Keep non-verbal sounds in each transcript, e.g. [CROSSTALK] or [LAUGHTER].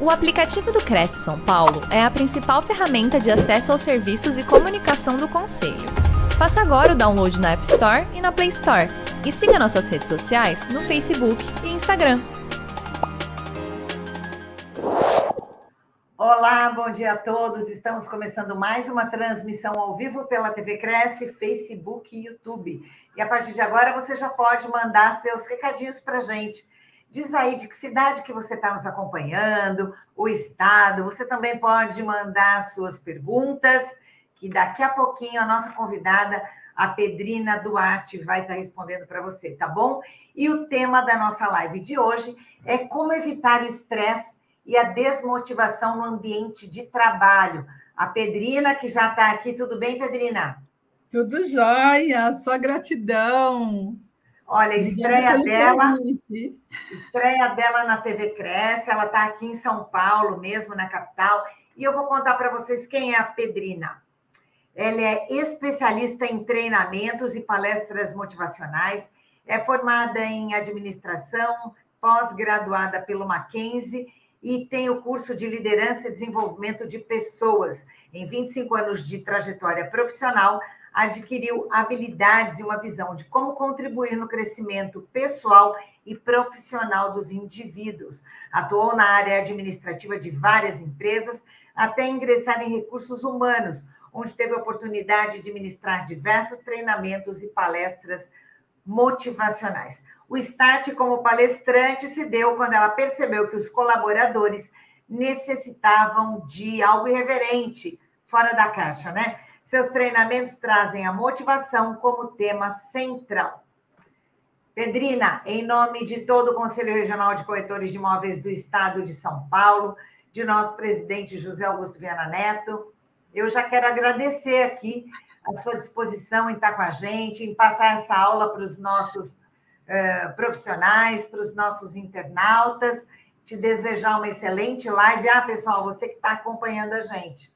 O aplicativo do Cresce São Paulo é a principal ferramenta de acesso aos serviços e comunicação do Conselho. Faça agora o download na App Store e na Play Store. E siga nossas redes sociais no Facebook e Instagram. Olá, bom dia a todos. Estamos começando mais uma transmissão ao vivo pela TV Cresce, Facebook e YouTube. E a partir de agora você já pode mandar seus recadinhos para gente Diz aí de que cidade que você está nos acompanhando, o estado. Você também pode mandar suas perguntas, que daqui a pouquinho a nossa convidada, a Pedrina Duarte, vai estar tá respondendo para você, tá bom? E o tema da nossa live de hoje é como evitar o estresse e a desmotivação no ambiente de trabalho. A Pedrina, que já está aqui, tudo bem, Pedrina? Tudo jóia, só gratidão. Olha, estreia dela, estreia dela na TV Cresce, ela está aqui em São Paulo, mesmo na capital, e eu vou contar para vocês quem é a Pedrina. Ela é especialista em treinamentos e palestras motivacionais, é formada em administração, pós-graduada pelo Mackenzie e tem o curso de liderança e desenvolvimento de pessoas. Em 25 anos de trajetória profissional, adquiriu habilidades e uma visão de como contribuir no crescimento pessoal e profissional dos indivíduos. Atuou na área administrativa de várias empresas até ingressar em recursos humanos, onde teve a oportunidade de ministrar diversos treinamentos e palestras motivacionais. O start como palestrante se deu quando ela percebeu que os colaboradores necessitavam de algo irreverente, fora da caixa, né? Seus treinamentos trazem a motivação como tema central. Pedrina, em nome de todo o Conselho Regional de Corretores de Imóveis do Estado de São Paulo, de nosso presidente José Augusto Viana Neto, eu já quero agradecer aqui a sua disposição em estar com a gente, em passar essa aula para os nossos uh, profissionais, para os nossos internautas, te desejar uma excelente live. Ah, pessoal, você que está acompanhando a gente.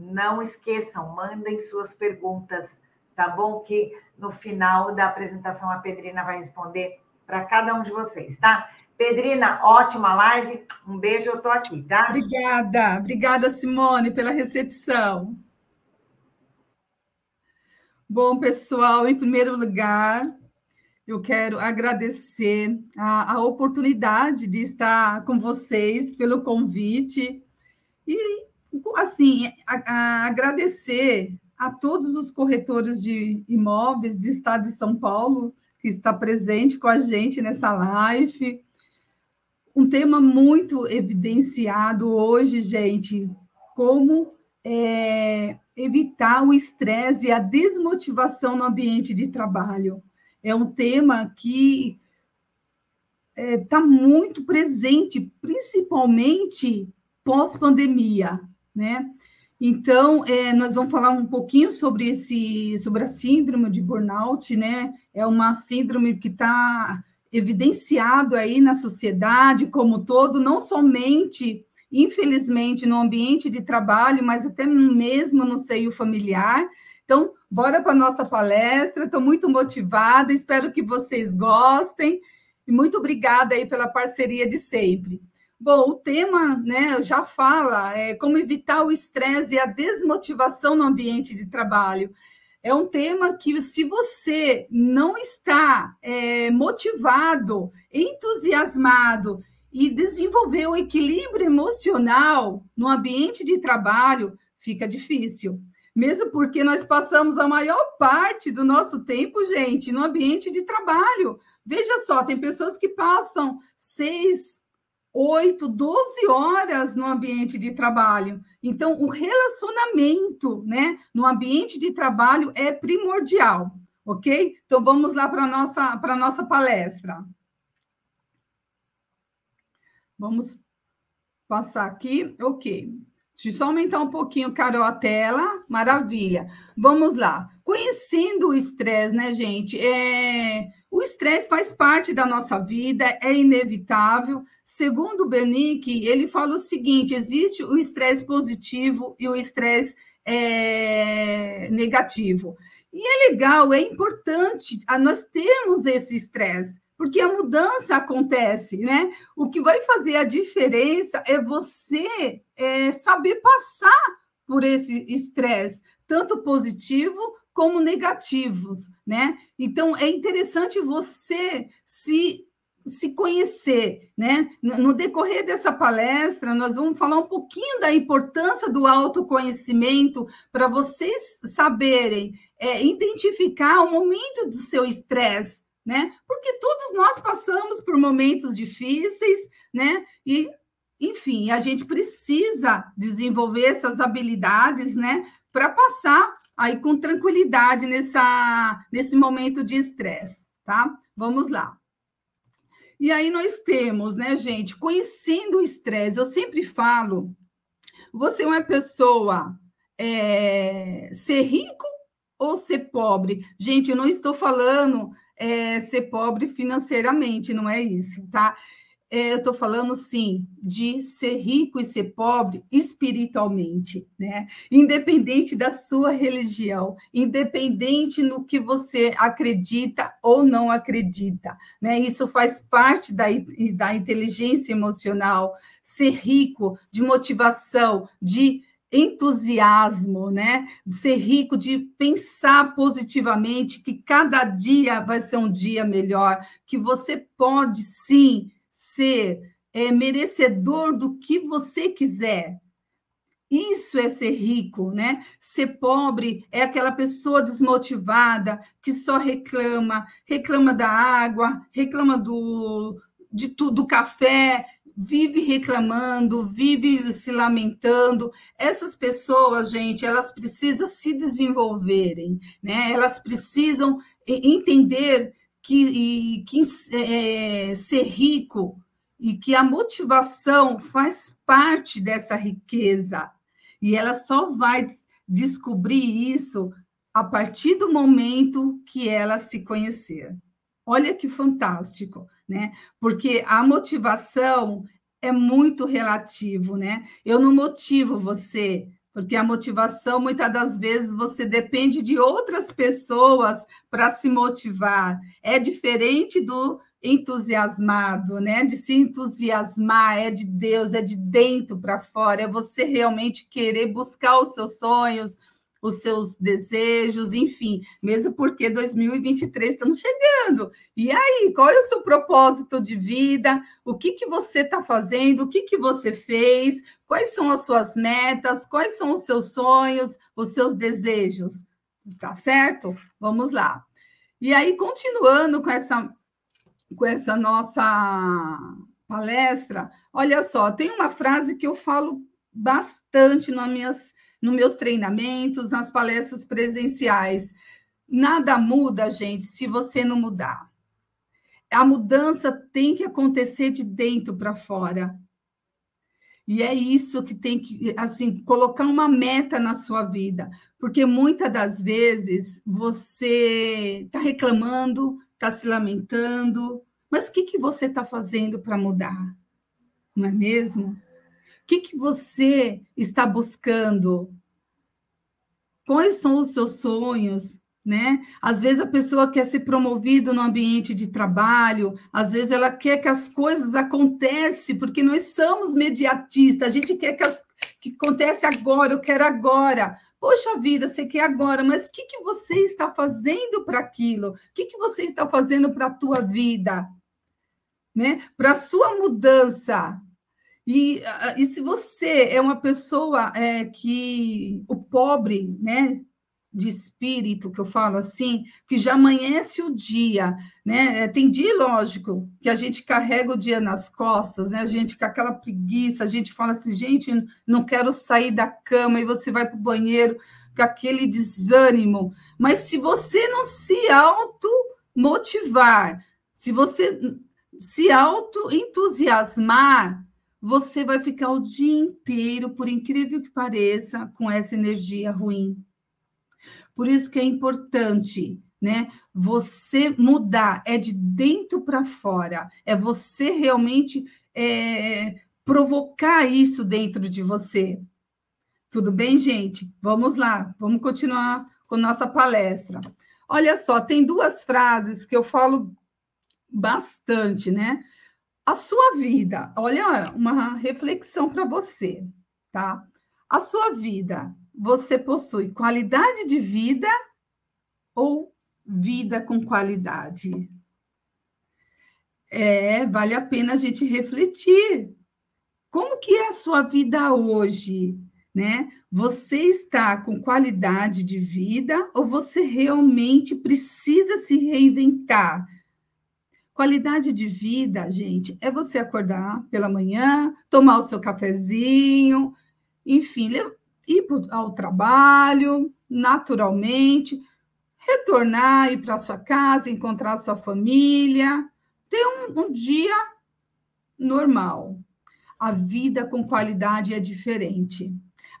Não esqueçam, mandem suas perguntas, tá bom? Que no final da apresentação a Pedrina vai responder para cada um de vocês, tá? Pedrina, ótima live. Um beijo, eu tô aqui, tá? Obrigada, obrigada, Simone, pela recepção. Bom, pessoal, em primeiro lugar, eu quero agradecer a, a oportunidade de estar com vocês pelo convite e assim, a, a agradecer a todos os corretores de imóveis do estado de São Paulo que está presente com a gente nessa live. Um tema muito evidenciado hoje, gente, como é, evitar o estresse e a desmotivação no ambiente de trabalho. É um tema que está é, tá muito presente, principalmente pós-pandemia né? Então, é, nós vamos falar um pouquinho sobre esse, sobre a síndrome de burnout, né? É uma síndrome que está evidenciado aí na sociedade como todo, não somente, infelizmente, no ambiente de trabalho, mas até mesmo no seio familiar. Então, bora para a nossa palestra, estou muito motivada, espero que vocês gostem, e muito obrigada aí pela parceria de sempre. Bom, o tema né, já fala é, como evitar o estresse e a desmotivação no ambiente de trabalho. É um tema que, se você não está é, motivado, entusiasmado e desenvolver o equilíbrio emocional no ambiente de trabalho, fica difícil. Mesmo porque nós passamos a maior parte do nosso tempo, gente, no ambiente de trabalho. Veja só, tem pessoas que passam seis, 8, 12 horas no ambiente de trabalho. Então, o relacionamento né, no ambiente de trabalho é primordial, ok? Então, vamos lá para a nossa, nossa palestra. Vamos passar aqui, ok. Deixa eu só aumentar um pouquinho, Carol, a tela. Maravilha. Vamos lá. Conhecendo o estresse, né, gente? É o estresse faz parte da nossa vida, é inevitável. Segundo o Bernick, ele fala o seguinte: existe o estresse positivo e o estresse é, negativo. E é legal, é importante nós termos esse estresse, Porque a mudança acontece, né? O que vai fazer a diferença é você é, saber passar por esse estresse, tanto positivo como negativos, né? Então é interessante você se se conhecer, né? No decorrer dessa palestra, nós vamos falar um pouquinho da importância do autoconhecimento para vocês saberem é, identificar o momento do seu estresse, né? Porque todos nós passamos por momentos difíceis, né? E, enfim, a gente precisa desenvolver essas habilidades, né? Para passar aí com tranquilidade nessa, nesse momento de estresse, tá? Vamos lá. E aí nós temos, né, gente, conhecendo o estresse. Eu sempre falo, você é uma pessoa é, ser rico ou ser pobre? Gente, eu não estou falando é, ser pobre financeiramente, não é isso, tá? É, eu estou falando sim de ser rico e ser pobre espiritualmente, né? Independente da sua religião, independente no que você acredita ou não acredita, né? Isso faz parte da, da inteligência emocional, ser rico de motivação, de entusiasmo, né? Ser rico, de pensar positivamente que cada dia vai ser um dia melhor, que você pode sim ser é, merecedor do que você quiser. Isso é ser rico, né? Ser pobre é aquela pessoa desmotivada que só reclama, reclama da água, reclama do, de tudo, do café, vive reclamando, vive se lamentando. Essas pessoas, gente, elas precisam se desenvolverem, né? Elas precisam entender que, que é, ser rico e que a motivação faz parte dessa riqueza. E ela só vai descobrir isso a partir do momento que ela se conhecer. Olha que fantástico, né? Porque a motivação é muito relativo, né? Eu não motivo você porque a motivação, muitas das vezes, você depende de outras pessoas para se motivar. É diferente do entusiasmado, né? De se entusiasmar, é de Deus, é de dentro para fora, é você realmente querer buscar os seus sonhos, os seus desejos, enfim, mesmo porque 2023 estamos chegando. E aí, qual é o seu propósito de vida? O que, que você está fazendo? O que, que você fez? Quais são as suas metas? Quais são os seus sonhos, os seus desejos? Tá certo? Vamos lá. E aí, continuando com essa, com essa nossa palestra, olha só, tem uma frase que eu falo bastante nas minhas nos meus treinamentos, nas palestras presenciais. Nada muda, gente, se você não mudar. A mudança tem que acontecer de dentro para fora. E é isso que tem que, assim, colocar uma meta na sua vida, porque muitas das vezes você está reclamando, está se lamentando, mas o que, que você está fazendo para mudar? Não é mesmo? Que, que você está buscando? Quais são os seus sonhos? Né? Às vezes a pessoa quer ser promovida no ambiente de trabalho, às vezes ela quer que as coisas aconteçam, porque nós somos mediatistas, a gente quer que, as, que acontece agora, eu quero agora. Poxa vida, você quer agora, mas o que, que você está fazendo para aquilo? O que, que você está fazendo para a tua vida? Né? Para a sua mudança, e, e se você é uma pessoa é, que o pobre, né, de espírito, que eu falo assim, que já amanhece o dia, né? É, tem dia, lógico, que a gente carrega o dia nas costas, né? A gente com aquela preguiça, a gente fala assim, gente, não quero sair da cama, e você vai para o banheiro com aquele desânimo. Mas se você não se auto-motivar, se você se auto-entusiasmar, você vai ficar o dia inteiro, por incrível que pareça, com essa energia ruim. Por isso que é importante, né? Você mudar é de dentro para fora, é você realmente é, provocar isso dentro de você. Tudo bem, gente? Vamos lá, vamos continuar com nossa palestra. Olha só, tem duas frases que eu falo bastante, né? A sua vida, olha, uma reflexão para você, tá? A sua vida, você possui qualidade de vida ou vida com qualidade? É, vale a pena a gente refletir. Como que é a sua vida hoje? Né? Você está com qualidade de vida ou você realmente precisa se reinventar? Qualidade de vida, gente, é você acordar pela manhã, tomar o seu cafezinho, enfim, ir ao trabalho naturalmente, retornar, ir para sua casa, encontrar sua família, ter um, um dia normal. A vida com qualidade é diferente.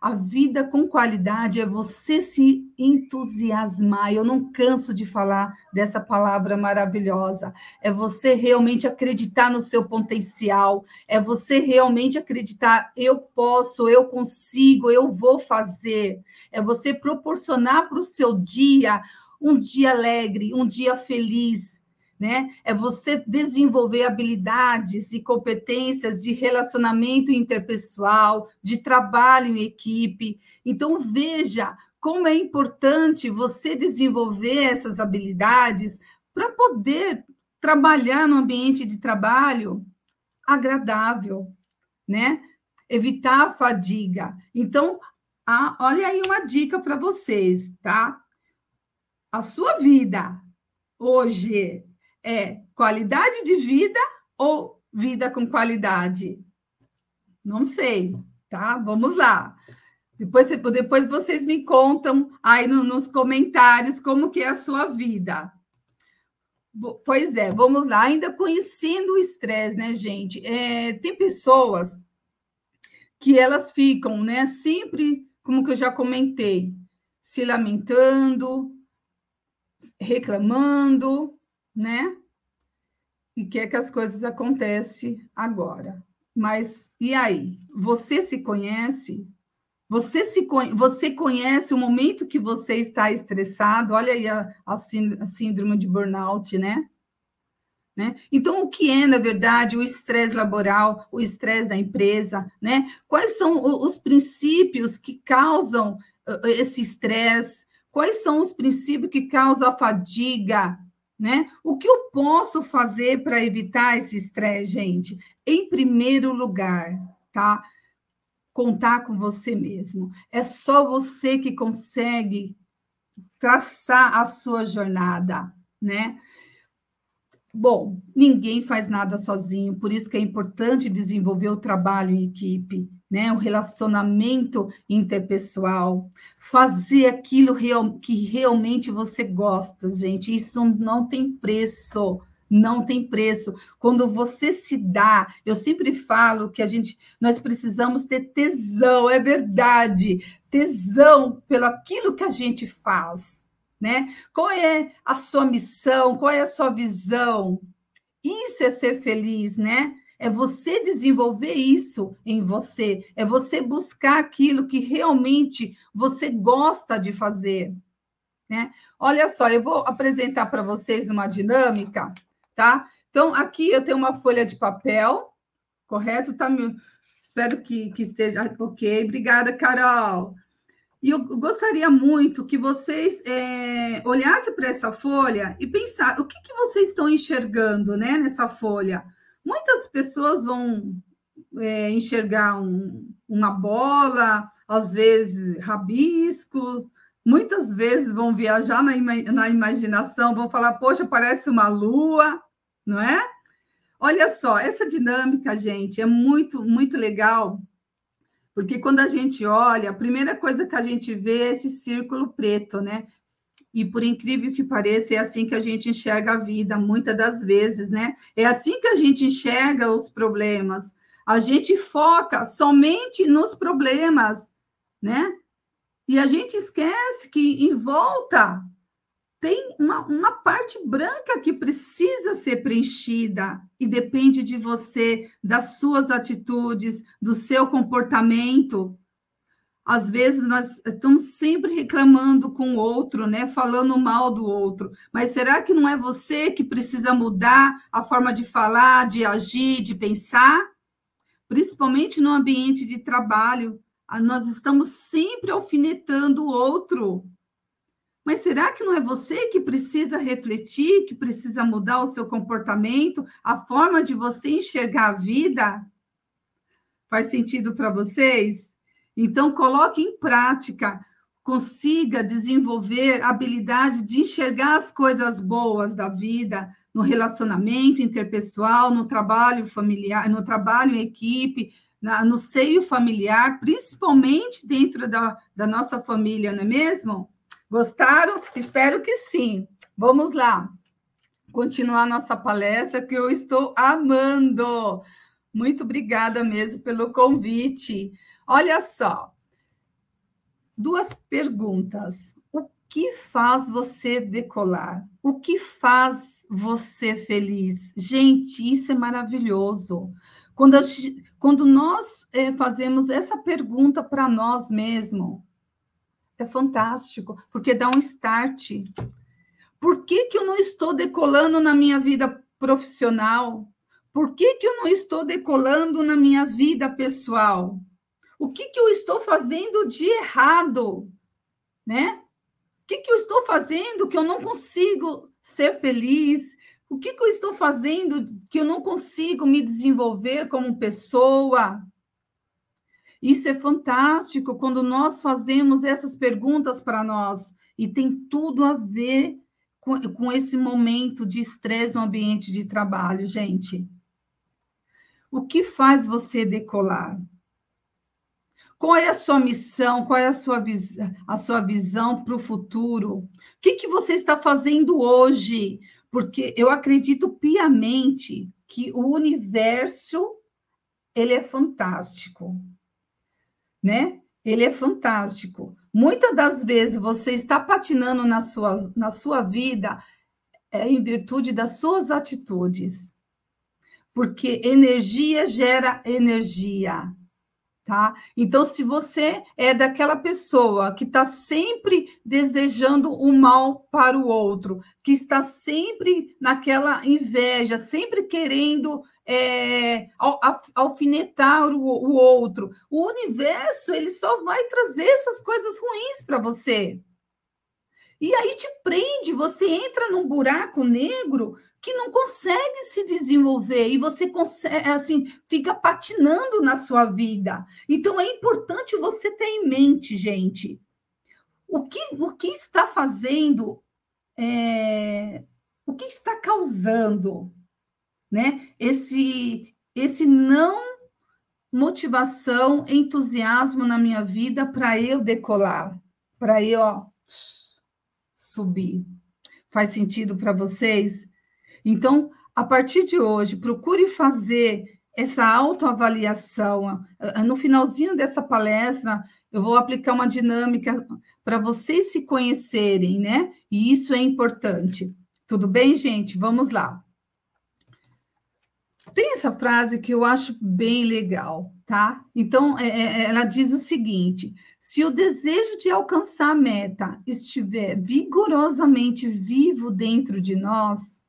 A vida com qualidade é você se entusiasmar. Eu não canso de falar dessa palavra maravilhosa. É você realmente acreditar no seu potencial. É você realmente acreditar: eu posso, eu consigo, eu vou fazer. É você proporcionar para o seu dia um dia alegre, um dia feliz né? É você desenvolver habilidades e competências de relacionamento interpessoal, de trabalho em equipe. Então, veja como é importante você desenvolver essas habilidades para poder trabalhar no ambiente de trabalho agradável, né? Evitar a fadiga. Então, ah, olha aí uma dica para vocês, tá? A sua vida hoje é qualidade de vida ou vida com qualidade? Não sei, tá? Vamos lá. Depois, depois vocês me contam aí no, nos comentários como que é a sua vida. Pois é, vamos lá. Ainda conhecendo o estresse, né, gente? É, tem pessoas que elas ficam, né, sempre, como que eu já comentei, se lamentando, reclamando, né? E quer que as coisas acontecem agora. Mas e aí? Você se conhece? Você se você conhece o momento que você está estressado? Olha aí a, a síndrome de burnout, né? Né? Então, o que é, na verdade, o estresse laboral, o estresse da empresa? Né? Quais são os princípios que causam esse estresse? Quais são os princípios que causam a fadiga? Né? O que eu posso fazer para evitar esse estresse, gente? Em primeiro lugar, tá? Contar com você mesmo. É só você que consegue traçar a sua jornada, né? Bom, ninguém faz nada sozinho, por isso que é importante desenvolver o trabalho em equipe, né? O relacionamento interpessoal, fazer aquilo real, que realmente você gosta, gente. Isso não tem preço, não tem preço. Quando você se dá, eu sempre falo que a gente, nós precisamos ter tesão, é verdade, tesão pelo aquilo que a gente faz né? Qual é a sua missão? Qual é a sua visão? Isso é ser feliz, né? É você desenvolver isso em você, é você buscar aquilo que realmente você gosta de fazer, né? Olha só, eu vou apresentar para vocês uma dinâmica, tá? Então, aqui eu tenho uma folha de papel, correto? Tá, espero que, que esteja ok. Obrigada, Carol. E eu gostaria muito que vocês é, olhassem para essa folha e pensassem o que, que vocês estão enxergando né, nessa folha. Muitas pessoas vão é, enxergar um, uma bola, às vezes rabiscos, muitas vezes vão viajar na, na imaginação, vão falar, poxa, parece uma lua, não é? Olha só, essa dinâmica, gente, é muito, muito legal porque quando a gente olha, a primeira coisa que a gente vê é esse círculo preto, né? E por incrível que pareça, é assim que a gente enxerga a vida, muitas das vezes, né? É assim que a gente enxerga os problemas. A gente foca somente nos problemas, né? E a gente esquece que em volta tem uma, uma parte branca que precisa ser preenchida e depende de você, das suas atitudes, do seu comportamento. Às vezes nós estamos sempre reclamando com o outro, né? Falando mal do outro. Mas será que não é você que precisa mudar a forma de falar, de agir, de pensar? Principalmente no ambiente de trabalho, nós estamos sempre alfinetando o outro. Mas será que não é você que precisa refletir, que precisa mudar o seu comportamento, a forma de você enxergar a vida? Faz sentido para vocês? Então, coloque em prática, consiga desenvolver a habilidade de enxergar as coisas boas da vida, no relacionamento interpessoal, no trabalho familiar, no trabalho em equipe, na, no seio familiar, principalmente dentro da, da nossa família, não é mesmo? Gostaram? Espero que sim. Vamos lá. Continuar nossa palestra, que eu estou amando. Muito obrigada mesmo pelo convite. Olha só, duas perguntas. O que faz você decolar? O que faz você feliz? Gente, isso é maravilhoso. Quando, a, quando nós é, fazemos essa pergunta para nós mesmos, é fantástico, porque dá um start. Por que, que eu não estou decolando na minha vida profissional? Por que, que eu não estou decolando na minha vida pessoal? O que, que eu estou fazendo de errado? Né? O que, que eu estou fazendo que eu não consigo ser feliz? O que, que eu estou fazendo que eu não consigo me desenvolver como pessoa? Isso é fantástico quando nós fazemos essas perguntas para nós e tem tudo a ver com, com esse momento de estresse no ambiente de trabalho, gente. O que faz você decolar? Qual é a sua missão? Qual é a sua, vis a sua visão para o futuro? O que, que você está fazendo hoje? Porque eu acredito piamente que o universo ele é fantástico, né? Ele é fantástico. Muitas das vezes você está patinando na sua, na sua vida é em virtude das suas atitudes. Porque energia gera energia tá? Então, se você é daquela pessoa que está sempre desejando o mal para o outro, que está sempre naquela inveja, sempre querendo é, alfinetar o, o outro, o universo ele só vai trazer essas coisas ruins para você. E aí te prende, você entra num buraco negro que não consegue se desenvolver e você consegue, assim, fica patinando na sua vida. Então é importante você ter em mente, gente, o que, o que está fazendo, é, o que está causando, né? Esse, esse não motivação, entusiasmo na minha vida para eu decolar, para eu ó, subir. Faz sentido para vocês? Então, a partir de hoje, procure fazer essa autoavaliação. No finalzinho dessa palestra, eu vou aplicar uma dinâmica para vocês se conhecerem, né? E isso é importante. Tudo bem, gente? Vamos lá. Tem essa frase que eu acho bem legal, tá? Então, é, é, ela diz o seguinte: se o desejo de alcançar a meta estiver vigorosamente vivo dentro de nós,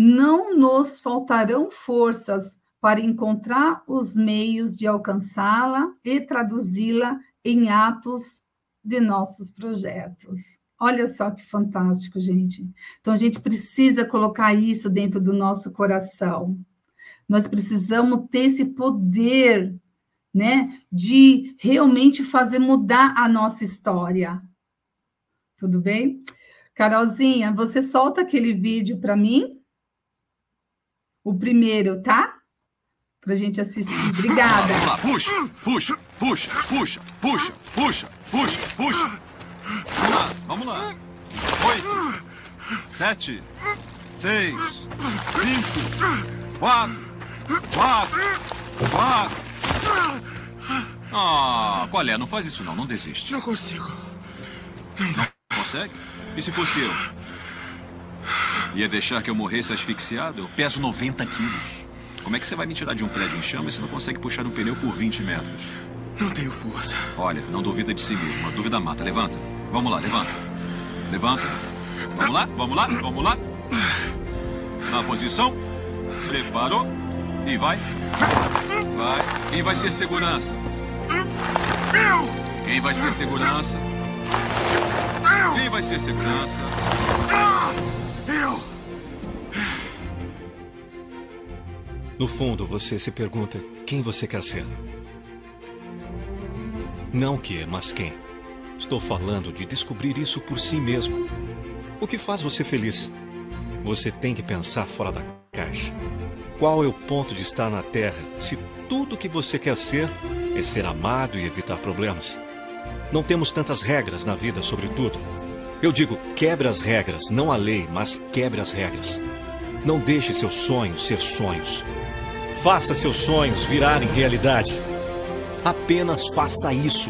não nos faltarão forças para encontrar os meios de alcançá-la e traduzi-la em atos de nossos projetos. Olha só que fantástico, gente. Então, a gente precisa colocar isso dentro do nosso coração. Nós precisamos ter esse poder, né, de realmente fazer mudar a nossa história. Tudo bem? Carolzinha, você solta aquele vídeo para mim? O primeiro, tá? Pra gente assistir. Obrigada. Vamos lá, puxa, puxa, puxa, puxa, puxa, puxa, puxa, puxa. Vamos lá, vamos lá. Oito, sete, seis, cinco, quatro, quatro, quatro. Ah, qual é? Não faz isso não, não desiste. Não consigo. Não dá. Consegue? E se fosse eu? Ia deixar que eu morresse asfixiado? Eu peso 90 quilos. Como é que você vai me tirar de um prédio em chamas se não consegue puxar um pneu por 20 metros? Não tenho força. Olha, não duvida de si mesmo. A dúvida mata. Levanta. Vamos lá, levanta. Levanta. Vamos lá, vamos lá, vamos lá. Na posição. Preparou. E vai. Vai. Quem vai ser segurança? Eu! Quem vai ser segurança? Eu! Quem vai ser segurança? Eu! No fundo, você se pergunta quem você quer ser. Não que, mas quem. Estou falando de descobrir isso por si mesmo. O que faz você feliz? Você tem que pensar fora da caixa. Qual é o ponto de estar na Terra se tudo que você quer ser é ser amado e evitar problemas? Não temos tantas regras na vida sobre tudo. Eu digo, quebre as regras, não a lei, mas quebre as regras. Não deixe seus sonhos ser sonhos. Faça seus sonhos virarem realidade. Apenas faça isso.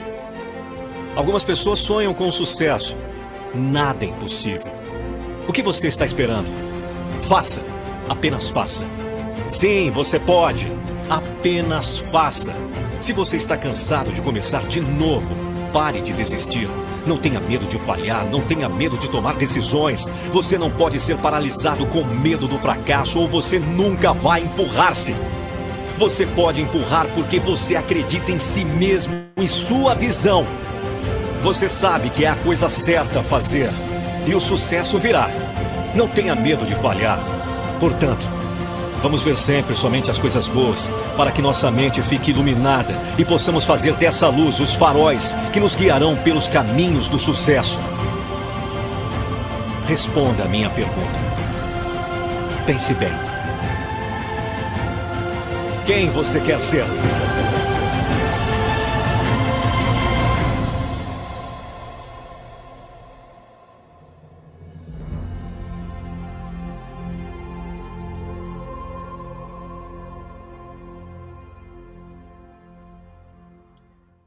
Algumas pessoas sonham com sucesso. Nada é impossível. O que você está esperando? Faça. Apenas faça. Sim, você pode. Apenas faça. Se você está cansado de começar de novo, pare de desistir. Não tenha medo de falhar, não tenha medo de tomar decisões. Você não pode ser paralisado com medo do fracasso ou você nunca vai empurrar-se. Você pode empurrar porque você acredita em si mesmo e sua visão. Você sabe que é a coisa certa a fazer e o sucesso virá. Não tenha medo de falhar. Portanto, vamos ver sempre somente as coisas boas para que nossa mente fique iluminada e possamos fazer dessa luz os faróis que nos guiarão pelos caminhos do sucesso. Responda a minha pergunta. Pense bem. Quem você quer ser?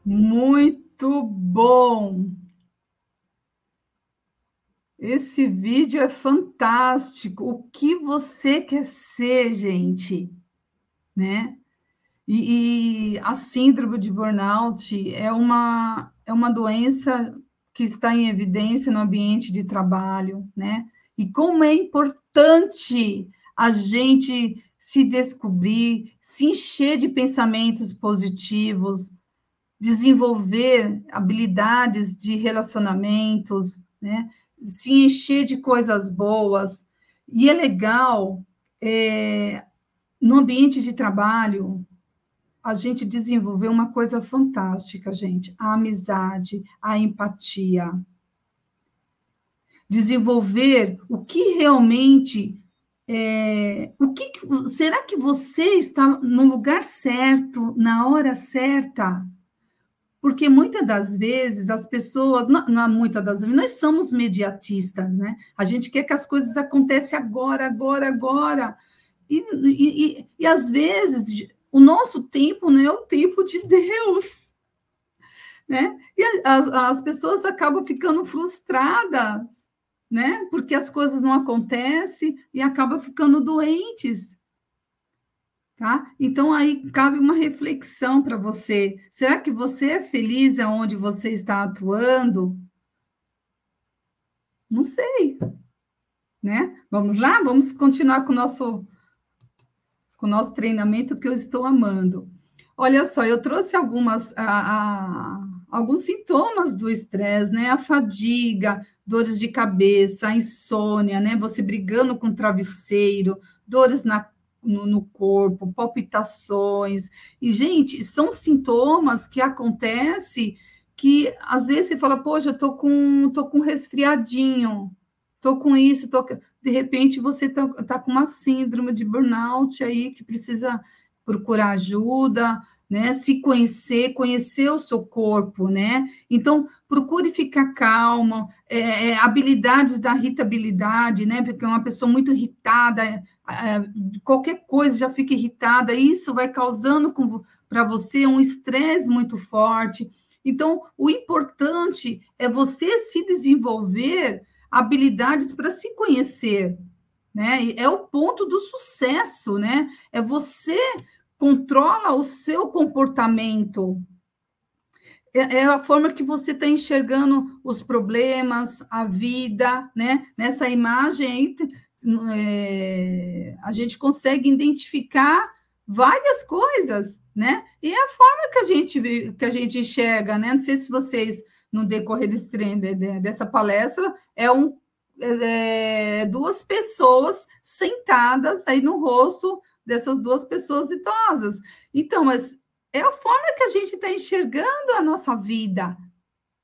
Muito bom! Esse vídeo é fantástico. O que você quer ser, gente? Né? E, e a síndrome de burnout é uma, é uma doença que está em evidência no ambiente de trabalho, né? E como é importante a gente se descobrir, se encher de pensamentos positivos, desenvolver habilidades de relacionamentos, né? se encher de coisas boas. E é legal, é, no ambiente de trabalho, a gente desenvolver uma coisa fantástica, gente: a amizade, a empatia. Desenvolver o que realmente. É, o que será que você está no lugar certo, na hora certa? Porque muitas das vezes as pessoas, não, não muitas das vezes, nós somos mediatistas, né? A gente quer que as coisas aconteçam agora, agora, agora. E, e, e, e às vezes o nosso tempo não é o tempo de Deus. Né? E as, as pessoas acabam ficando frustradas, né? Porque as coisas não acontecem e acabam ficando doentes. Tá? Então, aí cabe uma reflexão para você. Será que você é feliz aonde você está atuando? Não sei. Né? Vamos lá? Vamos continuar com o nosso, com o nosso treinamento que eu estou amando. Olha só, eu trouxe algumas, a, a, alguns sintomas do estresse, né? A fadiga, dores de cabeça, a insônia, né? Você brigando com o travesseiro, dores na no, no, corpo, palpitações. E, gente, são sintomas que acontecem que às vezes você fala, poxa, eu tô com, tô com resfriadinho, tô com isso, tô... de repente você tá, tá com uma síndrome de burnout aí que precisa procurar ajuda, né? Se conhecer, conhecer o seu corpo, né? Então, procure ficar calma, é, é, habilidades da irritabilidade, né? Porque uma pessoa muito irritada, é, qualquer coisa já fica irritada, isso vai causando para você um estresse muito forte. Então, o importante é você se desenvolver habilidades para se conhecer, né? É o ponto do sucesso, né? É você controla o seu comportamento, é, é a forma que você está enxergando os problemas, a vida, né? Nessa imagem é, a gente consegue identificar várias coisas, né? E é a forma que a gente que a gente enxerga, né? Não sei se vocês no decorrer desse, dessa palestra é um é, duas pessoas sentadas aí no rosto dessas duas pessoas idosas. Então, mas é a forma que a gente está enxergando a nossa vida,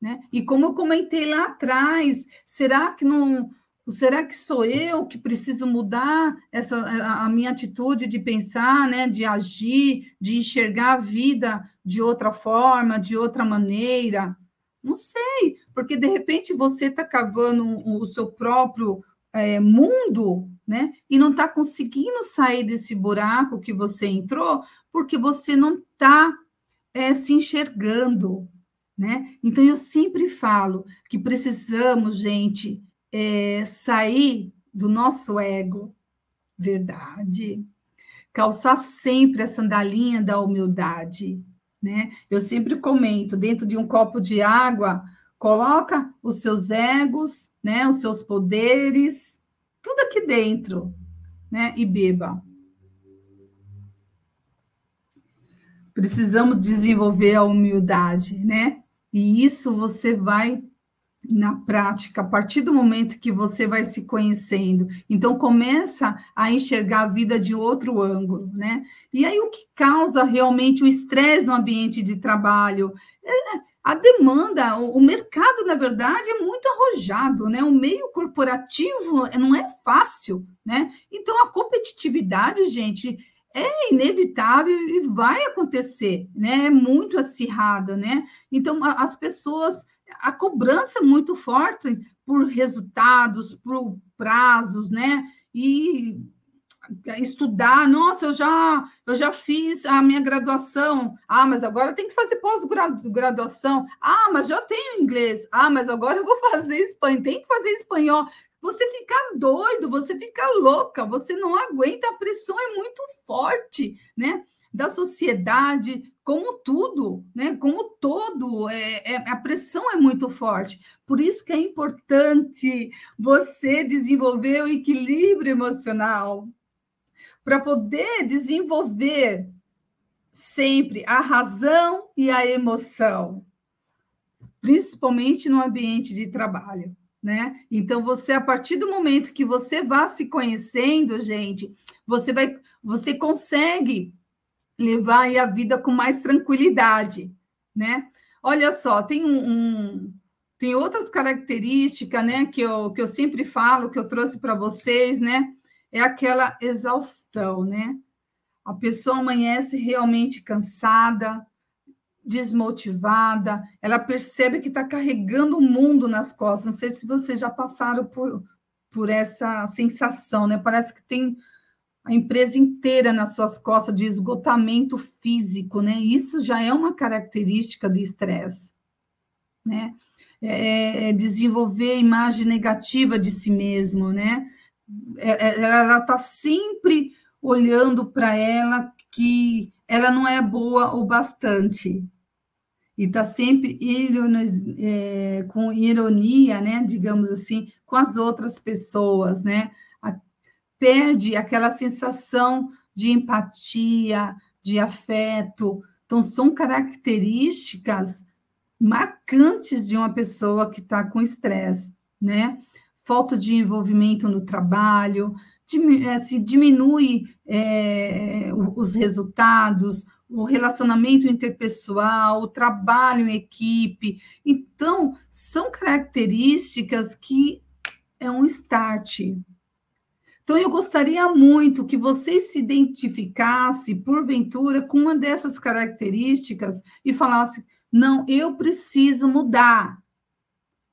né? E como eu comentei lá atrás, será que não será que sou eu que preciso mudar essa a minha atitude de pensar, né, de agir, de enxergar a vida de outra forma, de outra maneira? Não sei, porque de repente você está cavando o seu próprio é, mundo, né? E não está conseguindo sair desse buraco que você entrou, porque você não está é, se enxergando, né? Então eu sempre falo que precisamos, gente, é, sair do nosso ego, verdade. Calçar sempre a sandalinha da humildade, né? Eu sempre comento, dentro de um copo de água, coloca os seus egos, né, os seus poderes, tudo aqui dentro, né, e beba. Precisamos desenvolver a humildade, né? E isso você vai na prática, a partir do momento que você vai se conhecendo. Então, começa a enxergar a vida de outro ângulo, né? E aí, o que causa realmente o estresse no ambiente de trabalho? É a demanda, o, mercado, na verdade, é muito arrojado, né? O meio corporativo não é fácil, né? Então, a competitividade, gente, é inevitável e vai acontecer, né? É muito acirrada, né? Então, as pessoas a cobrança é muito forte por resultados, por prazos, né? E estudar, nossa, eu já eu já fiz a minha graduação. Ah, mas agora tem que fazer pós-graduação. Ah, mas já tenho inglês. Ah, mas agora eu vou fazer espanhol. Tem que fazer espanhol. Você fica doido, você fica louca, você não aguenta, a pressão é muito forte, né? Da sociedade, como tudo, né? Como todo, é, é, a pressão é muito forte. Por isso que é importante você desenvolver o equilíbrio emocional para poder desenvolver sempre a razão e a emoção, principalmente no ambiente de trabalho. Né? Então você a partir do momento que você vá se conhecendo, gente, você vai você consegue levar a vida com mais tranquilidade, né? Olha só, tem um, um tem outras características, né, que eu, que eu sempre falo, que eu trouxe para vocês, né? É aquela exaustão, né? A pessoa amanhece realmente cansada, desmotivada, ela percebe que está carregando o mundo nas costas. Não sei se vocês já passaram por, por essa sensação, né? Parece que tem a empresa inteira nas suas costas de esgotamento físico, né? Isso já é uma característica do estresse, né? É, é desenvolver a imagem negativa de si mesmo, né? É, é ela está sempre olhando para ela que ela não é boa o bastante e está sempre ironiz, é, com ironia, né? Digamos assim, com as outras pessoas, né? Perde aquela sensação de empatia, de afeto. Então, são características marcantes de uma pessoa que está com estresse, né? Falta de envolvimento no trabalho, assim, diminui é, os resultados, o relacionamento interpessoal, o trabalho em equipe. Então, são características que é um start, então, eu gostaria muito que você se identificasse, porventura, com uma dessas características e falasse: não, eu preciso mudar.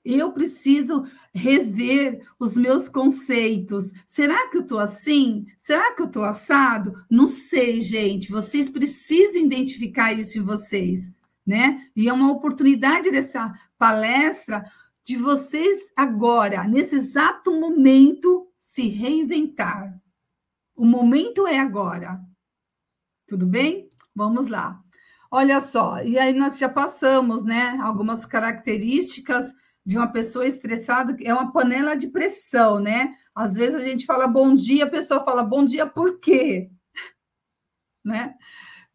Eu preciso rever os meus conceitos. Será que eu estou assim? Será que eu estou assado? Não sei, gente. Vocês precisam identificar isso em vocês, né? E é uma oportunidade dessa palestra de vocês agora, nesse exato momento, se reinventar. O momento é agora. Tudo bem? Vamos lá. Olha só, e aí nós já passamos, né? Algumas características de uma pessoa estressada, é uma panela de pressão, né? Às vezes a gente fala bom dia, a pessoa fala bom dia por quê? [LAUGHS] Né?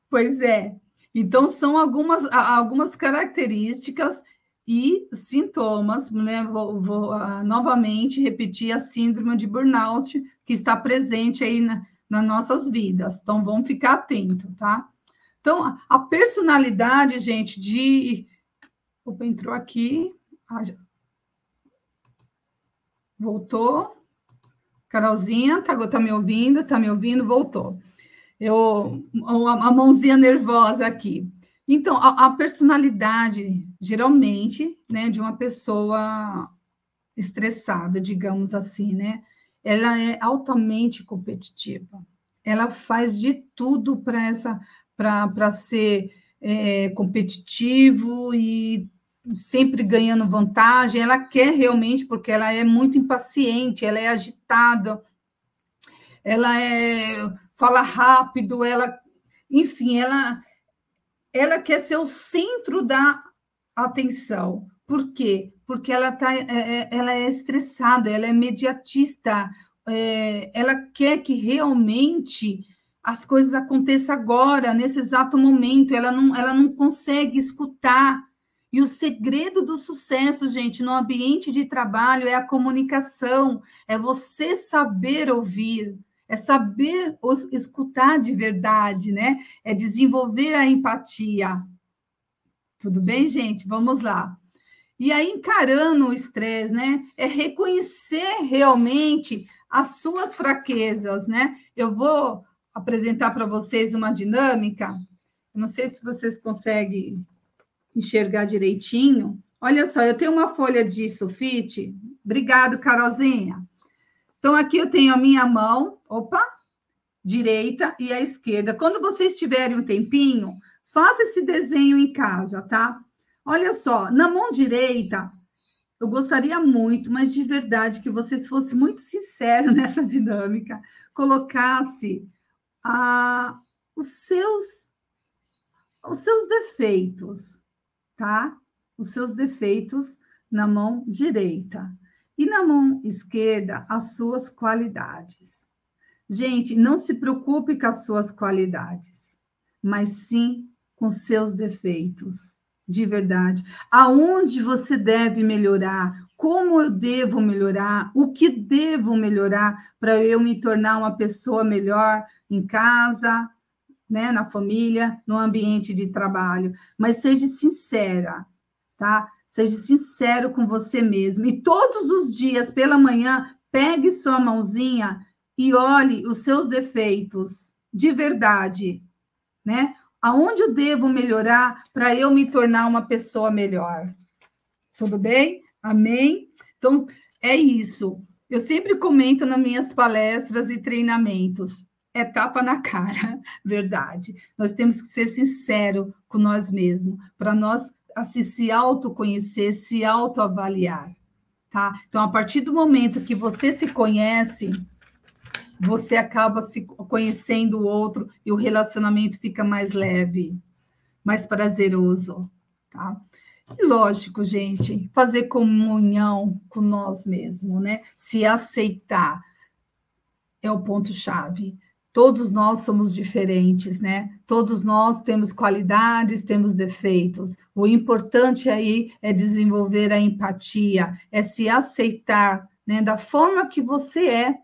Pois é. Então, são algumas, algumas características e sintomas, né? Vou, vou uh, novamente repetir a síndrome de burnout que está presente aí na, nas nossas vidas. Então, vamos ficar atento, tá? Então, a personalidade, gente, de. Opa, entrou aqui. Voltou. Carolzinha, tá, tá me ouvindo? Tá me ouvindo? Voltou. Eu, a mãozinha nervosa aqui. Então, a, a personalidade, geralmente, né, de uma pessoa estressada, digamos assim, né, ela é altamente competitiva. Ela faz de tudo para essa para ser é, competitivo e sempre ganhando vantagem. Ela quer realmente, porque ela é muito impaciente, ela é agitada, ela é, fala rápido, ela, enfim, ela ela quer ser o centro da atenção. Por quê? Porque ela, tá, é, é, ela é estressada, ela é mediatista, é, ela quer que realmente as coisas aconteçam agora, nesse exato momento, ela não, ela não consegue escutar. E o segredo do sucesso, gente, no ambiente de trabalho é a comunicação, é você saber ouvir, é saber escutar de verdade, né? É desenvolver a empatia. Tudo bem, gente? Vamos lá. E aí, encarando o estresse, né? É reconhecer realmente as suas fraquezas, né? Eu vou apresentar para vocês uma dinâmica. não sei se vocês conseguem enxergar direitinho. Olha só, eu tenho uma folha de sulfite. Obrigado, Carolzinha. Então, aqui eu tenho a minha mão, opa, direita e a esquerda. Quando vocês tiverem um tempinho, faça esse desenho em casa, tá? Olha só, na mão direita, eu gostaria muito, mas de verdade, que vocês fossem muito sinceros [LAUGHS] nessa dinâmica, colocasse ah, os seus os seus defeitos, tá? Os seus defeitos na mão direita e na mão esquerda as suas qualidades. Gente, não se preocupe com as suas qualidades, mas sim com seus defeitos, de verdade. Aonde você deve melhorar? Como eu devo melhorar? O que devo melhorar para eu me tornar uma pessoa melhor em casa, né, na família, no ambiente de trabalho? Mas seja sincera, tá? Seja sincero com você mesmo. E todos os dias, pela manhã, pegue sua mãozinha e olhe os seus defeitos de verdade, né? Aonde eu devo melhorar para eu me tornar uma pessoa melhor? Tudo bem? Amém? Então, é isso. Eu sempre comento nas minhas palestras e treinamentos. É tapa na cara, [LAUGHS] verdade. Nós temos que ser sinceros com nós mesmos, para nós a se, se autoconhecer, se autoavaliar, tá? Então, a partir do momento que você se conhece, você acaba se conhecendo o outro e o relacionamento fica mais leve, mais prazeroso, tá? E lógico, gente, fazer comunhão com nós mesmos, né? Se aceitar é o ponto-chave. Todos nós somos diferentes, né? Todos nós temos qualidades, temos defeitos. O importante aí é desenvolver a empatia, é se aceitar, né, da forma que você é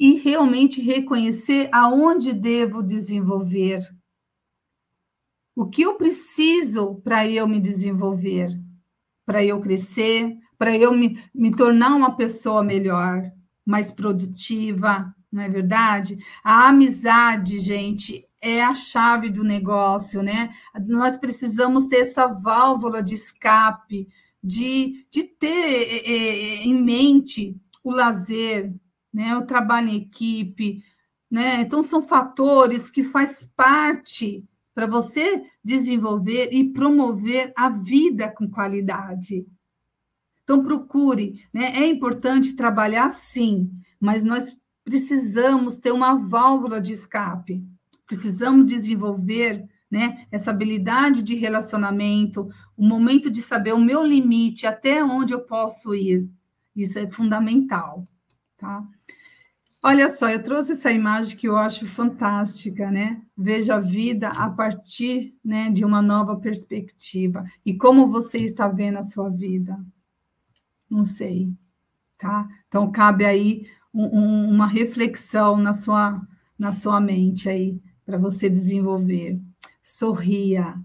e realmente reconhecer aonde devo desenvolver. O que eu preciso para eu me desenvolver, para eu crescer, para eu me, me tornar uma pessoa melhor, mais produtiva, não é verdade? A amizade, gente, é a chave do negócio, né? Nós precisamos ter essa válvula de escape, de, de ter é, é, em mente o lazer, né? o trabalho em equipe. Né? Então, são fatores que faz parte para você desenvolver e promover a vida com qualidade. Então, procure. Né? É importante trabalhar, sim, mas nós precisamos ter uma válvula de escape. Precisamos desenvolver né? Essa habilidade de relacionamento, o momento de saber o meu limite, até onde eu posso ir. Isso é fundamental, tá? Olha só, eu trouxe essa imagem que eu acho fantástica, né? Veja a vida a partir né, de uma nova perspectiva. E como você está vendo a sua vida? Não sei, tá? Então, cabe aí um, um, uma reflexão na sua, na sua mente aí, para você desenvolver. Sorria.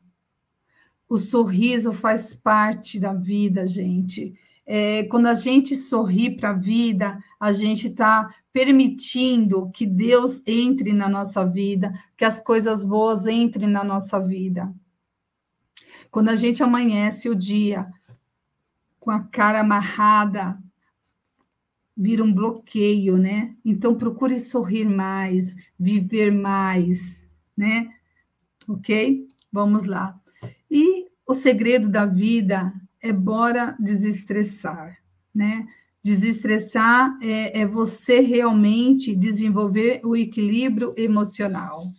O sorriso faz parte da vida, gente. É, quando a gente sorri para a vida, a gente está permitindo que Deus entre na nossa vida, que as coisas boas entrem na nossa vida. Quando a gente amanhece o dia com a cara amarrada, vira um bloqueio, né? Então procure sorrir mais, viver mais, né? Ok? Vamos lá. E o segredo da vida é bora desestressar, né? Desestressar é, é você realmente desenvolver o equilíbrio emocional.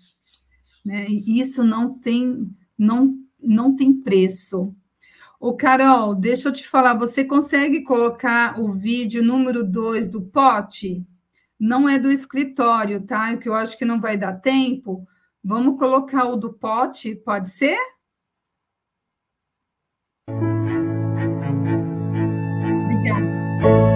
Né? E isso não tem, não, não tem preço. O Carol, deixa eu te falar, você consegue colocar o vídeo número 2 do pote? Não é do escritório, tá? Que eu acho que não vai dar tempo. Vamos colocar o do pote, pode ser? acho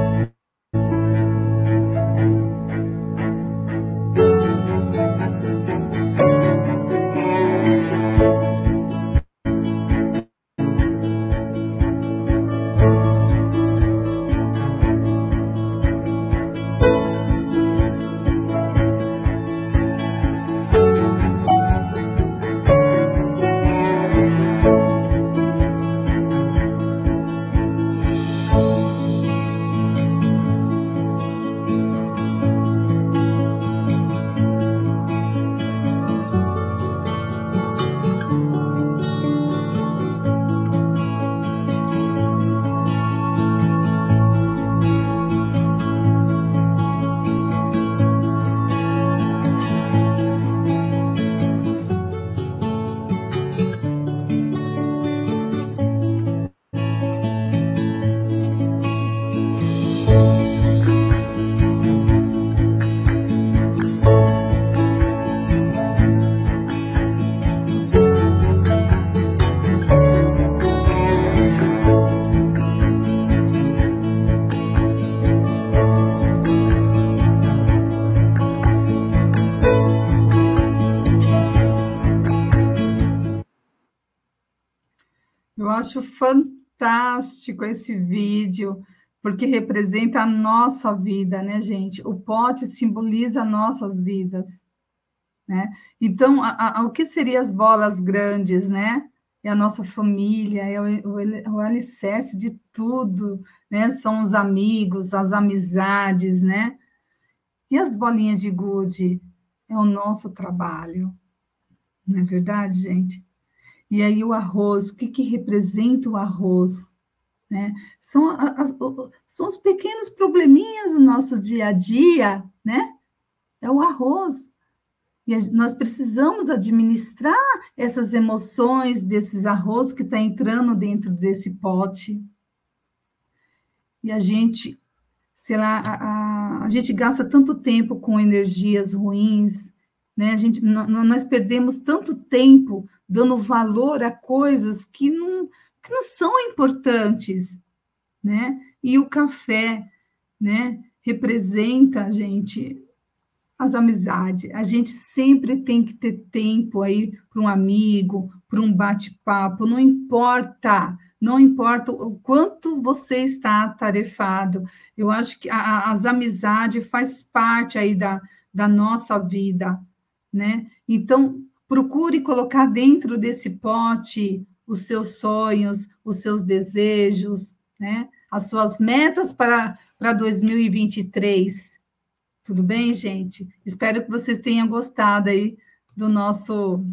fantástico esse vídeo, porque representa a nossa vida, né, gente? O pote simboliza nossas vidas, né? Então, a, a, o que seriam as bolas grandes, né? É a nossa família, é o, o, o alicerce de tudo, né? São os amigos, as amizades, né? E as bolinhas de gude? É o nosso trabalho, não é verdade, gente? E aí o arroz, o que, que representa o arroz? Né? São, as, são os pequenos probleminhas do nosso dia a dia, né? É o arroz. E nós precisamos administrar essas emoções desses arroz que está entrando dentro desse pote. E a gente, sei lá, a, a, a gente gasta tanto tempo com energias ruins, né? A gente, nós perdemos tanto tempo dando valor a coisas que não, que não são importantes, né? E o café, né? Representa, gente, as amizades. A gente sempre tem que ter tempo aí para um amigo, para um bate-papo, não importa, não importa o quanto você está atarefado. Eu acho que a, as amizades faz parte aí da, da nossa vida, né? Então, procure colocar dentro desse pote os seus sonhos, os seus desejos, né? As suas metas para, para 2023. Tudo bem, gente? Espero que vocês tenham gostado aí do nosso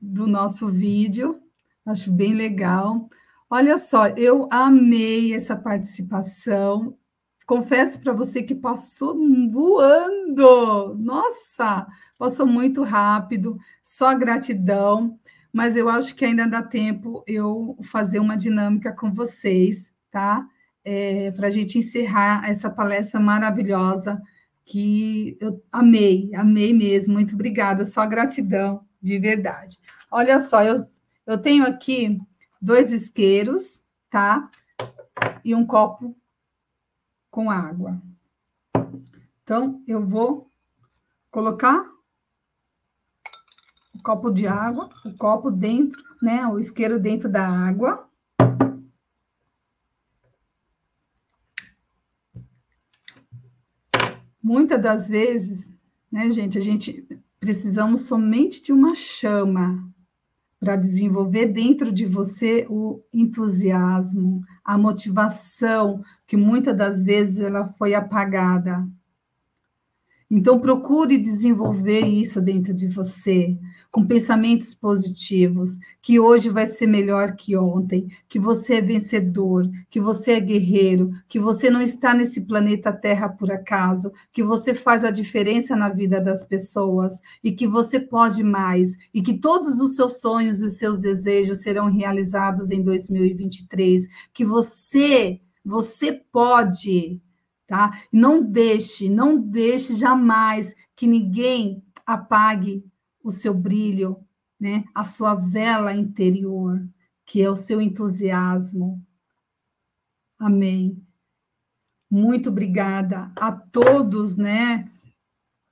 do nosso vídeo. Acho bem legal. Olha só, eu amei essa participação confesso para você que passou voando. Nossa, passou muito rápido. Só gratidão. Mas eu acho que ainda dá tempo eu fazer uma dinâmica com vocês, tá? É, para a gente encerrar essa palestra maravilhosa que eu amei, amei mesmo. Muito obrigada. Só gratidão, de verdade. Olha só, eu, eu tenho aqui dois isqueiros, tá? E um copo com água. Então, eu vou colocar copo de água, o copo dentro, né? O isqueiro dentro da água. Muitas das vezes, né, gente, a gente precisamos somente de uma chama para desenvolver dentro de você o entusiasmo, a motivação, que muitas das vezes ela foi apagada. Então, procure desenvolver isso dentro de você, com pensamentos positivos, que hoje vai ser melhor que ontem, que você é vencedor, que você é guerreiro, que você não está nesse planeta Terra por acaso, que você faz a diferença na vida das pessoas e que você pode mais, e que todos os seus sonhos e os seus desejos serão realizados em 2023, que você, você pode tá? Não deixe, não deixe jamais que ninguém apague o seu brilho, né? A sua vela interior, que é o seu entusiasmo. Amém. Muito obrigada a todos, né?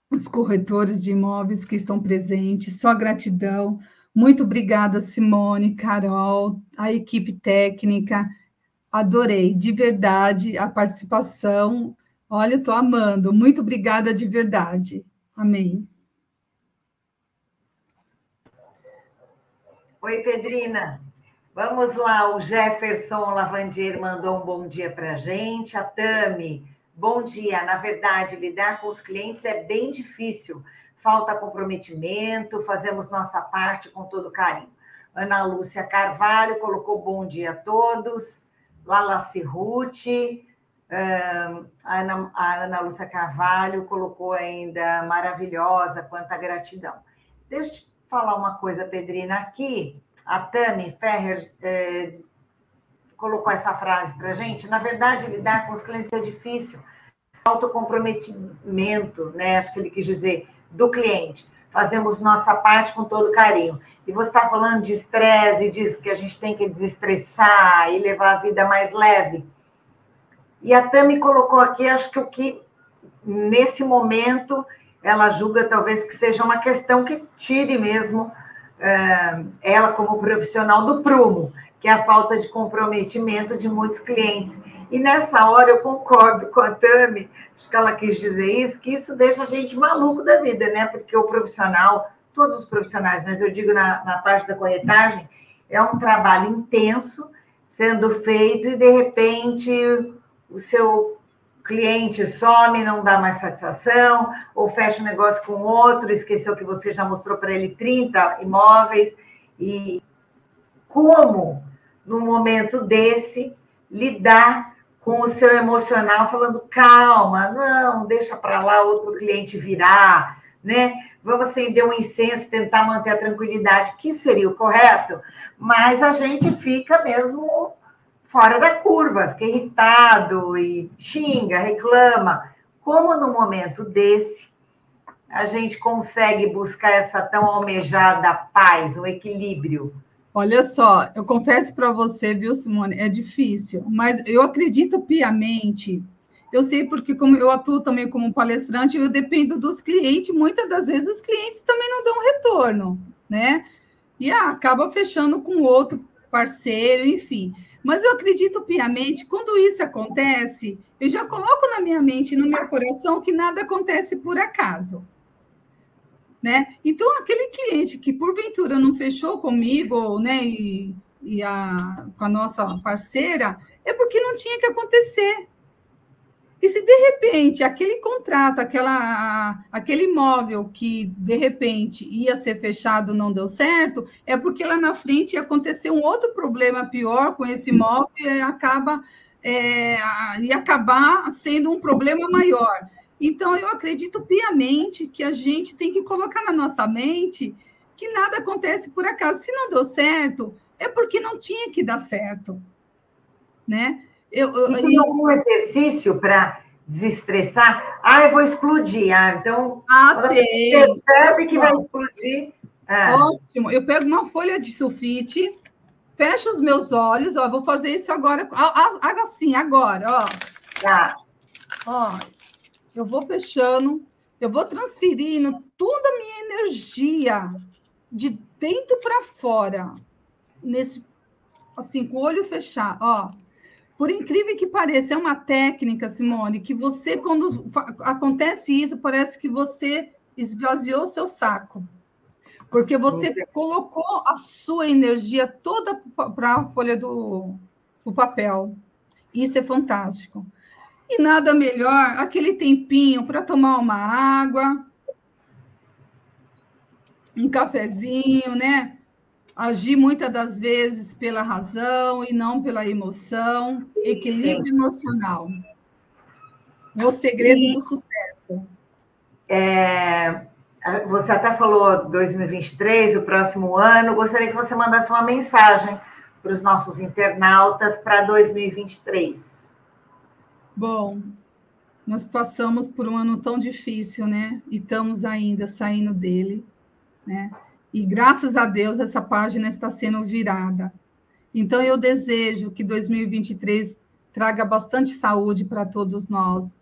Os corretores de imóveis que estão presentes, só gratidão. Muito obrigada, Simone, Carol, a equipe técnica Adorei, de verdade, a participação. Olha, estou amando. Muito obrigada de verdade. Amém. Oi, Pedrina. Vamos lá, o Jefferson Lavandier mandou um bom dia para a gente. A Tami, bom dia. Na verdade, lidar com os clientes é bem difícil. Falta comprometimento, fazemos nossa parte com todo carinho. Ana Lúcia Carvalho colocou bom dia a todos. Lala Cerruti, a Ana, a Ana Lúcia Carvalho colocou ainda maravilhosa, quanta gratidão. Deixa eu te falar uma coisa, Pedrina. Aqui, a Tami Ferrer é, colocou essa frase para gente. Na verdade, lidar com os clientes é difícil. Autocomprometimento, né? Acho que ele quis dizer, do cliente fazemos nossa parte com todo carinho. E você está falando de estresse diz que a gente tem que desestressar e levar a vida mais leve. E a Tami colocou aqui, acho que o que nesse momento ela julga talvez que seja uma questão que tire mesmo é, ela como profissional do prumo, que é a falta de comprometimento de muitos clientes. E nessa hora eu concordo com a Tami, acho que ela quis dizer isso, que isso deixa a gente maluco da vida, né? Porque o profissional, todos os profissionais, mas eu digo na, na parte da corretagem, é um trabalho intenso sendo feito e de repente o seu cliente some, não dá mais satisfação, ou fecha um negócio com outro, esqueceu que você já mostrou para ele 30 imóveis. E como, num momento desse, lidar com o seu emocional, falando calma, não, deixa para lá outro cliente virar, né? Vamos acender um incenso, tentar manter a tranquilidade, que seria o correto, mas a gente fica mesmo fora da curva, fica irritado e xinga, reclama. Como no momento desse a gente consegue buscar essa tão almejada paz, o equilíbrio? Olha só, eu confesso para você, viu, Simone, é difícil, mas eu acredito piamente. Eu sei porque como eu atuo também como palestrante, eu dependo dos clientes, muitas das vezes os clientes também não dão retorno, né? E ah, acaba fechando com outro parceiro, enfim. Mas eu acredito piamente, quando isso acontece, eu já coloco na minha mente no meu coração que nada acontece por acaso. Né? Então, aquele cliente que porventura não fechou comigo, né, e, e a, com a nossa parceira, é porque não tinha que acontecer. E se de repente aquele contrato, aquela, aquele imóvel que de repente ia ser fechado não deu certo, é porque lá na frente aconteceu um outro problema pior com esse imóvel e acaba é, e acabar sendo um problema maior. Então, eu acredito piamente que a gente tem que colocar na nossa mente que nada acontece por acaso. Se não deu certo, é porque não tinha que dar certo. Né? Eu, eu, e tem algum exercício para desestressar? Ah, eu vou explodir. Ah, então. Ah, tem. Percebe que vai explodir. Ah. Ótimo. Eu pego uma folha de sulfite, fecho os meus olhos, ó. Vou fazer isso agora. Assim, agora, ó. Tá. Ó, eu vou fechando, eu vou transferindo toda a minha energia de dentro para fora, nesse assim, com o olho fechado, ó. Por incrível que pareça, é uma técnica, Simone, que você, quando acontece isso, parece que você esvaziou seu saco. Porque você colocou a sua energia toda para a folha do o papel. Isso é fantástico. E nada melhor aquele tempinho para tomar uma água, um cafezinho, né? Agir muitas das vezes pela razão e não pela emoção, equilíbrio Sim. emocional. É o segredo e, do sucesso. É, você até falou 2023, o próximo ano. Gostaria que você mandasse uma mensagem para os nossos internautas para 2023. Bom, nós passamos por um ano tão difícil, né? E estamos ainda saindo dele né? E graças a Deus essa página está sendo virada. Então eu desejo que 2023 traga bastante saúde para todos nós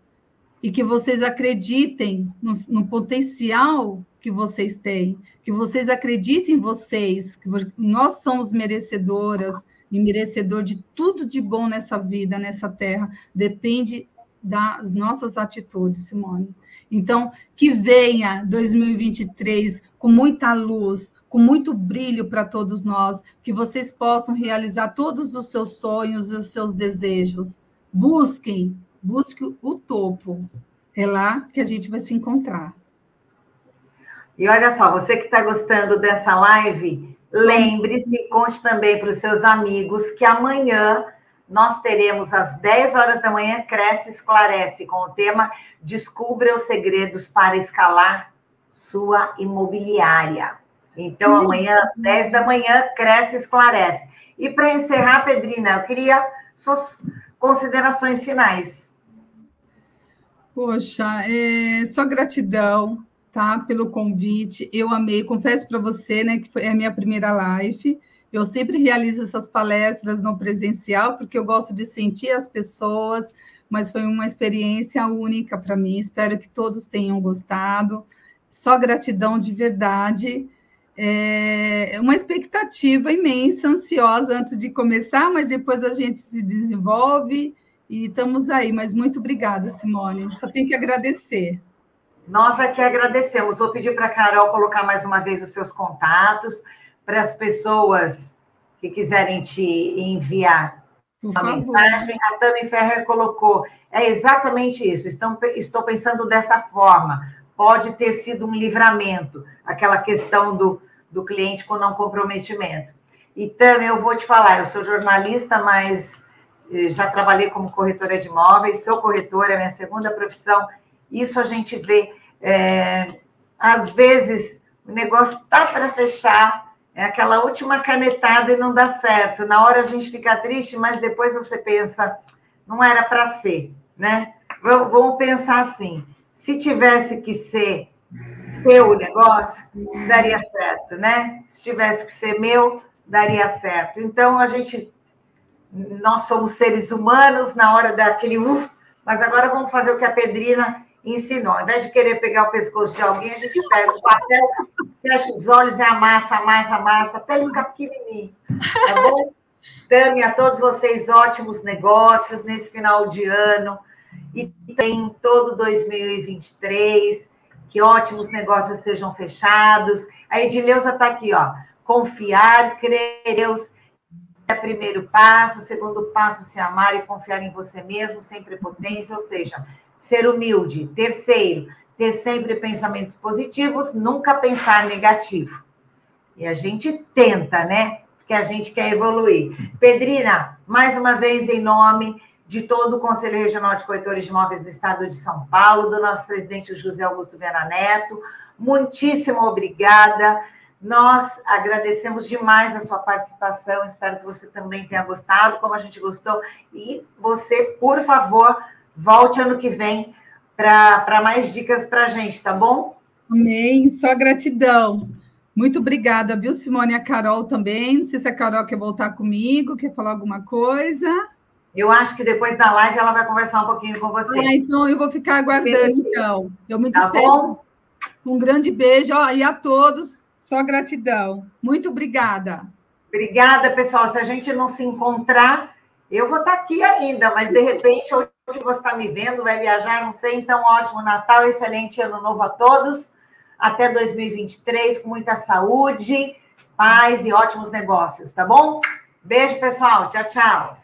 e que vocês acreditem no, no, potencial que vocês têm, que vocês acreditem em vocês, que nós somos merecedoras e merecedor de tudo de bom nessa vida, nessa terra. Depende das nossas atitudes, Simone. Então, que venha 2023 com muita luz, com muito brilho para todos nós, que vocês possam realizar todos os seus sonhos e os seus desejos. Busquem, busque o topo. É lá que a gente vai se encontrar. E olha só, você que está gostando dessa live, lembre-se, conte também para os seus amigos que amanhã nós teremos às 10 horas da manhã Cresce Esclarece, com o tema Descubra os segredos para escalar sua imobiliária. Então, amanhã, às 10 da manhã, Cresce Esclarece. E para encerrar, Pedrina, eu queria suas considerações finais. Poxa, é, só gratidão, tá, pelo convite. Eu amei, confesso para você, né, que foi a minha primeira live. Eu sempre realizo essas palestras no presencial, porque eu gosto de sentir as pessoas, mas foi uma experiência única para mim. Espero que todos tenham gostado. Só gratidão de verdade. É uma expectativa imensa, ansiosa antes de começar, mas depois a gente se desenvolve e estamos aí. Mas muito obrigada, Simone. Só tenho que agradecer. Nós aqui agradecemos. Vou pedir para a Carol colocar mais uma vez os seus contatos para as pessoas que quiserem te enviar Por uma favor. mensagem. A Tami Ferrer colocou, é exatamente isso, Estão, estou pensando dessa forma, pode ter sido um livramento, aquela questão do, do cliente com não comprometimento. E Tami, eu vou te falar, eu sou jornalista, mas eh, já trabalhei como corretora de imóveis, sou corretora, é minha segunda profissão, isso a gente vê, é, às vezes o negócio está para fechar, é aquela última canetada e não dá certo. Na hora a gente fica triste, mas depois você pensa, não era para ser, né? Vamos pensar assim: se tivesse que ser seu negócio, daria certo, né? Se tivesse que ser meu, daria certo. Então a gente, nós somos seres humanos na hora daquele uf, mas agora vamos fazer o que a Pedrina ensinou. Ao invés de querer pegar o pescoço de alguém, a gente pega o papel, fecha os olhos e amassa, amassa, amassa, até ele ficar pequenininho. Tá bom? Tami, a todos vocês, ótimos negócios nesse final de ano e tem todo 2023. Que ótimos negócios sejam fechados. A Edileuza está aqui, ó. Confiar, crer Deus é o primeiro passo. O segundo passo, se amar e confiar em você mesmo, sem prepotência. Ou seja, ser humilde. Terceiro, ter sempre pensamentos positivos, nunca pensar negativo. E a gente tenta, né? Porque a gente quer evoluir. Pedrina, mais uma vez, em nome de todo o Conselho Regional de Corretores de Imóveis do Estado de São Paulo, do nosso presidente José Augusto Vera Neto. Muitíssimo obrigada. Nós agradecemos demais a sua participação. Espero que você também tenha gostado, como a gente gostou. E você, por favor, volte ano que vem para mais dicas para a gente, tá bom? Amém. Só gratidão. Muito obrigada, viu, Simone? E a Carol também. Não sei se a Carol quer voltar comigo, quer falar alguma coisa. Eu acho que depois da live ela vai conversar um pouquinho com você. Ah, então eu vou ficar aguardando, então. Eu me despeço. Tá bom? Um grande beijo ó, e a todos, só gratidão. Muito obrigada. Obrigada, pessoal. Se a gente não se encontrar, eu vou estar aqui ainda, mas de repente hoje você está me vendo, vai viajar, não sei. Então, ótimo Natal, excelente ano novo a todos. Até 2023, com muita saúde, paz e ótimos negócios, tá bom? Beijo, pessoal. Tchau, tchau.